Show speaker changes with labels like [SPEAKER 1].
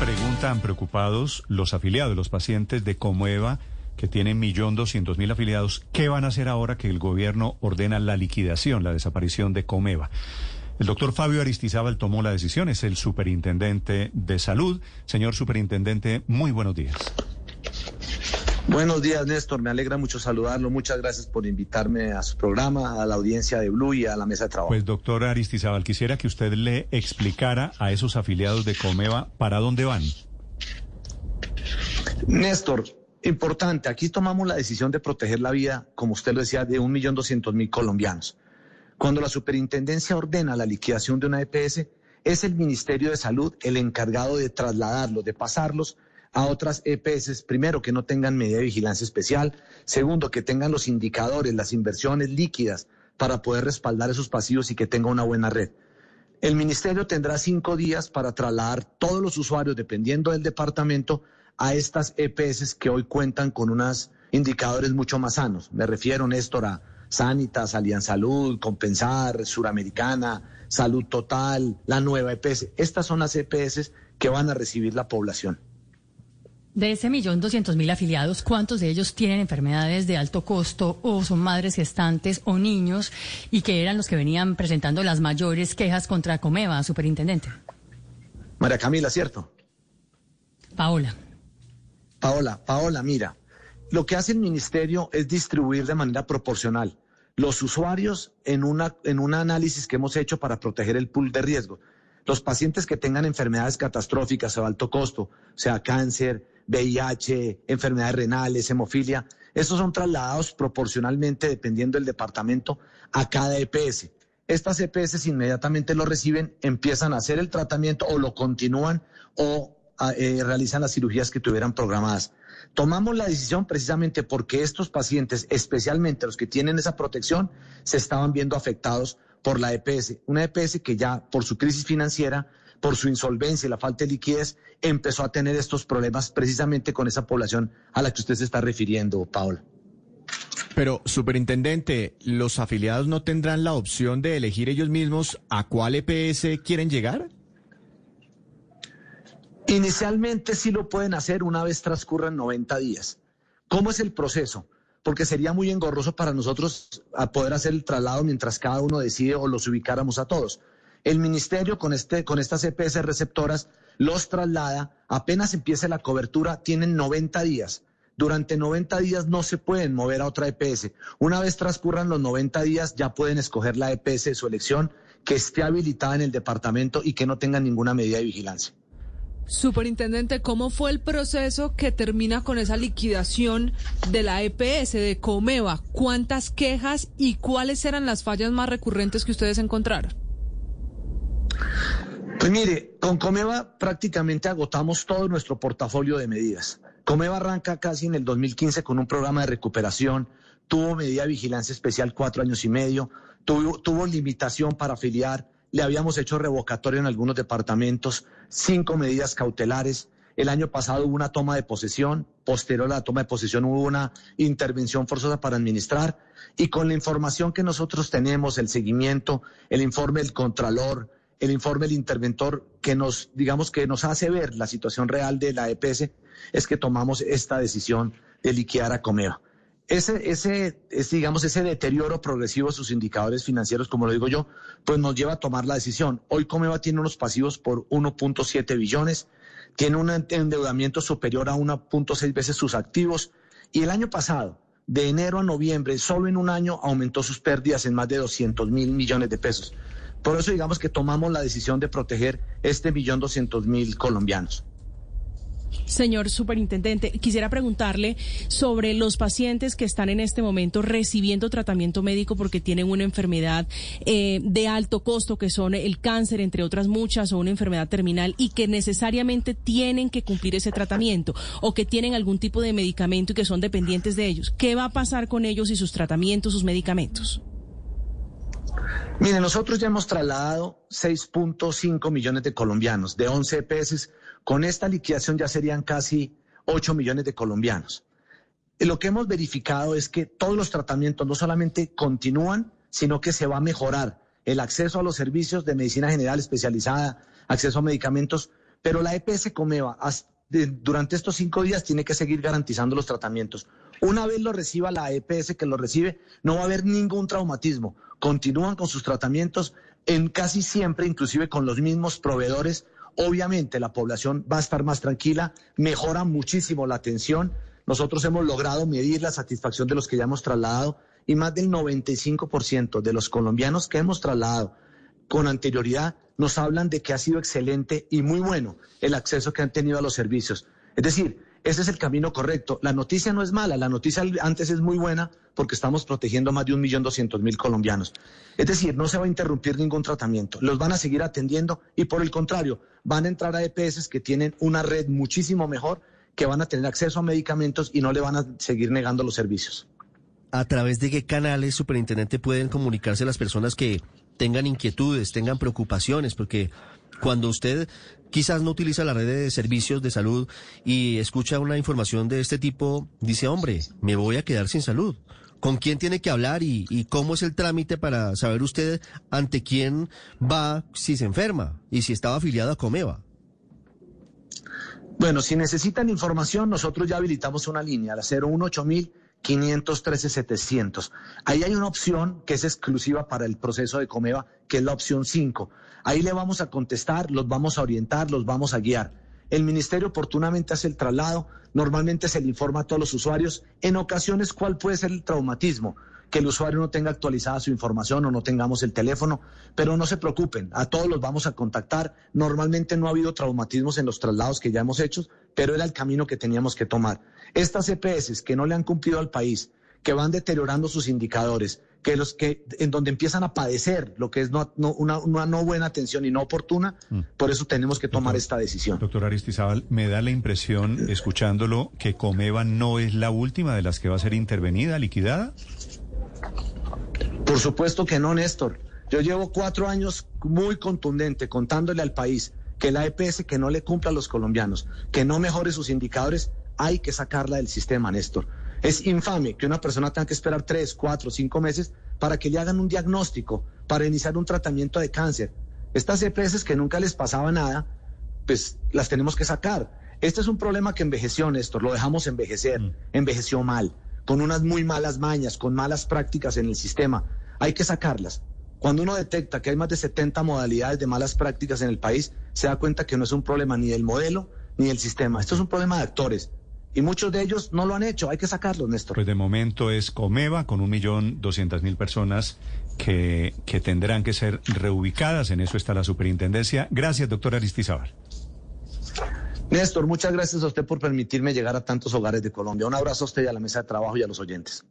[SPEAKER 1] Preguntan preocupados los afiliados, los pacientes de Comueva que tienen millón doscientos mil afiliados, ¿qué van a hacer ahora que el gobierno ordena la liquidación, la desaparición de Comeva? El doctor Fabio Aristizábal tomó la decisión, es el superintendente de salud. Señor superintendente, muy buenos días.
[SPEAKER 2] Buenos días, Néstor. Me alegra mucho saludarlo. Muchas gracias por invitarme a su programa, a la audiencia de Blue y a la mesa de trabajo.
[SPEAKER 1] Pues, doctor Aristizábal, quisiera que usted le explicara a esos afiliados de Comeva para dónde van.
[SPEAKER 2] Néstor, importante, aquí tomamos la decisión de proteger la vida, como usted lo decía, de un millón doscientos mil colombianos. Cuando la superintendencia ordena la liquidación de una EPS, es el Ministerio de Salud el encargado de trasladarlos, de pasarlos a otras EPS, primero que no tengan medida de vigilancia especial, segundo que tengan los indicadores, las inversiones líquidas para poder respaldar esos pasivos y que tenga una buena red. El ministerio tendrá cinco días para trasladar todos los usuarios, dependiendo del departamento, a estas EPS que hoy cuentan con unos indicadores mucho más sanos. Me refiero, Néstor, a Sanitas, Alianza Salud, Compensar, Suramericana, Salud Total, la nueva EPS. Estas son las EPS que van a recibir la población.
[SPEAKER 3] De ese millón doscientos mil afiliados, ¿cuántos de ellos tienen enfermedades de alto costo o son madres gestantes o niños y que eran los que venían presentando las mayores quejas contra Comeva, superintendente?
[SPEAKER 2] María Camila, ¿cierto?
[SPEAKER 3] Paola.
[SPEAKER 2] Paola, Paola, mira, lo que hace el ministerio es distribuir de manera proporcional los usuarios en, una, en un análisis que hemos hecho para proteger el pool de riesgo. Los pacientes que tengan enfermedades catastróficas o de alto costo, sea cáncer, VIH, enfermedades renales, hemofilia, estos son trasladados proporcionalmente, dependiendo del departamento, a cada EPS. Estas EPS inmediatamente lo reciben, empiezan a hacer el tratamiento o lo continúan o ah, eh, realizan las cirugías que tuvieran programadas. Tomamos la decisión precisamente porque estos pacientes, especialmente los que tienen esa protección, se estaban viendo afectados por la EPS. Una EPS que ya por su crisis financiera, por su insolvencia y la falta de liquidez, empezó a tener estos problemas precisamente con esa población a la que usted se está refiriendo, Paola.
[SPEAKER 4] Pero, superintendente, ¿los afiliados no tendrán la opción de elegir ellos mismos a cuál EPS quieren llegar?
[SPEAKER 2] Inicialmente sí lo pueden hacer una vez transcurran 90 días. ¿Cómo es el proceso? Porque sería muy engorroso para nosotros a poder hacer el traslado mientras cada uno decide o los ubicáramos a todos. El ministerio con, este, con estas EPS receptoras los traslada, apenas empiece la cobertura, tienen 90 días. Durante 90 días no se pueden mover a otra EPS. Una vez transcurran los 90 días ya pueden escoger la EPS de su elección que esté habilitada en el departamento y que no tenga ninguna medida de vigilancia.
[SPEAKER 5] Superintendente, ¿cómo fue el proceso que termina con esa liquidación de la EPS de Comeva? ¿Cuántas quejas y cuáles eran las fallas más recurrentes que ustedes encontraron?
[SPEAKER 2] Pues mire, con Comeva prácticamente agotamos todo nuestro portafolio de medidas. Comeva arranca casi en el 2015 con un programa de recuperación, tuvo medida de vigilancia especial cuatro años y medio, tuvo, limitación para afiliar, le habíamos hecho revocatorio en algunos departamentos, cinco medidas cautelares. El año pasado hubo una toma de posesión, posterior a la toma de posesión hubo una intervención forzosa para administrar y con la información que nosotros tenemos, el seguimiento, el informe del Contralor, el informe del interventor que nos, digamos, que nos hace ver la situación real de la EPS, es que tomamos esta decisión de liquidar a Comeva. Ese, ese, digamos, ese deterioro progresivo de sus indicadores financieros, como lo digo yo, pues nos lleva a tomar la decisión. Hoy Comeva tiene unos pasivos por 1.7 billones, tiene un endeudamiento superior a 1.6 veces sus activos y el año pasado, de enero a noviembre, solo en un año aumentó sus pérdidas en más de 200 mil millones de pesos. Por eso digamos que tomamos la decisión de proteger este millón doscientos mil colombianos.
[SPEAKER 5] Señor superintendente, quisiera preguntarle sobre los pacientes que están en este momento recibiendo tratamiento médico porque tienen una enfermedad eh, de alto costo, que son el cáncer, entre otras muchas, o una enfermedad terminal, y que necesariamente tienen que cumplir ese tratamiento o que tienen algún tipo de medicamento y que son dependientes de ellos. ¿Qué va a pasar con ellos y sus tratamientos, sus medicamentos?
[SPEAKER 2] Mire, nosotros ya hemos trasladado 6.5 millones de colombianos de 11 EPS con esta liquidación ya serían casi 8 millones de colombianos. Lo que hemos verificado es que todos los tratamientos no solamente continúan, sino que se va a mejorar el acceso a los servicios de medicina general especializada, acceso a medicamentos, Pero la EPS Comeva durante estos cinco días tiene que seguir garantizando los tratamientos. Una vez lo reciba la EPS que lo recibe, no va a haber ningún traumatismo. Continúan con sus tratamientos en casi siempre, inclusive con los mismos proveedores. Obviamente la población va a estar más tranquila, mejora muchísimo la atención. Nosotros hemos logrado medir la satisfacción de los que ya hemos trasladado y más del 95% de los colombianos que hemos trasladado con anterioridad nos hablan de que ha sido excelente y muy bueno el acceso que han tenido a los servicios. Es decir, ese es el camino correcto. La noticia no es mala, la noticia antes es muy buena porque estamos protegiendo a más de un millón doscientos mil colombianos. Es decir, no se va a interrumpir ningún tratamiento, los van a seguir atendiendo y por el contrario, van a entrar a EPS que tienen una red muchísimo mejor, que van a tener acceso a medicamentos y no le van a seguir negando los servicios.
[SPEAKER 6] ¿A través de qué canales, superintendente, pueden comunicarse las personas que tengan inquietudes, tengan preocupaciones, porque cuando usted quizás no utiliza la red de servicios de salud y escucha una información de este tipo, dice, hombre, me voy a quedar sin salud. ¿Con quién tiene que hablar y, cómo es el trámite para saber usted ante quién va si se enferma y si estaba afiliado a Comeva?
[SPEAKER 2] Bueno, si necesitan información, nosotros ya habilitamos una línea, la 018 513 700. Ahí hay una opción que es exclusiva para el proceso de Comeva, que es la opción 5. Ahí le vamos a contestar, los vamos a orientar, los vamos a guiar. El ministerio oportunamente hace el traslado, normalmente se le informa a todos los usuarios, en ocasiones cuál puede ser el traumatismo, que el usuario no tenga actualizada su información o no tengamos el teléfono, pero no se preocupen, a todos los vamos a contactar. Normalmente no ha habido traumatismos en los traslados que ya hemos hecho, pero era el camino que teníamos que tomar. Estas EPS que no le han cumplido al país, que van deteriorando sus indicadores, que los que en donde empiezan a padecer lo que es no, una, no buena atención y no oportuna, mm. por eso tenemos que tomar esta decisión.
[SPEAKER 1] Doctor Aristizábal, me da la impresión, escuchándolo, que Comeva no es la última de las que va a ser intervenida, liquidada.
[SPEAKER 2] Por supuesto que no, Néstor. Yo llevo cuatro años muy contundente contándole al país que la EPS que no le cumpla a los colombianos, que no mejore sus indicadores, hay que sacarla del sistema, Néstor. Es infame que una persona tenga que esperar tres, cuatro, cinco meses para que le hagan un diagnóstico, para iniciar un tratamiento de cáncer. Estas EPS que nunca les pasaba nada, pues las tenemos que sacar. Este es un problema que envejeció, Néstor, lo dejamos envejecer, mm. envejeció mal, con unas muy malas mañas, con malas prácticas en el sistema. Hay que sacarlas. Cuando uno detecta que hay más de 70 modalidades de malas prácticas en el país, se da cuenta que no es un problema ni del modelo ni del sistema. Esto es un problema de actores y muchos de ellos no lo han hecho. Hay que sacarlos, Néstor.
[SPEAKER 1] Pues de momento es Comeva con un millón doscientas mil personas que, que tendrán que ser reubicadas. En eso está la superintendencia. Gracias, doctor Aristizábal.
[SPEAKER 2] Néstor, muchas gracias a usted por permitirme llegar a tantos hogares de Colombia. Un abrazo a usted y a la mesa de trabajo y a los oyentes.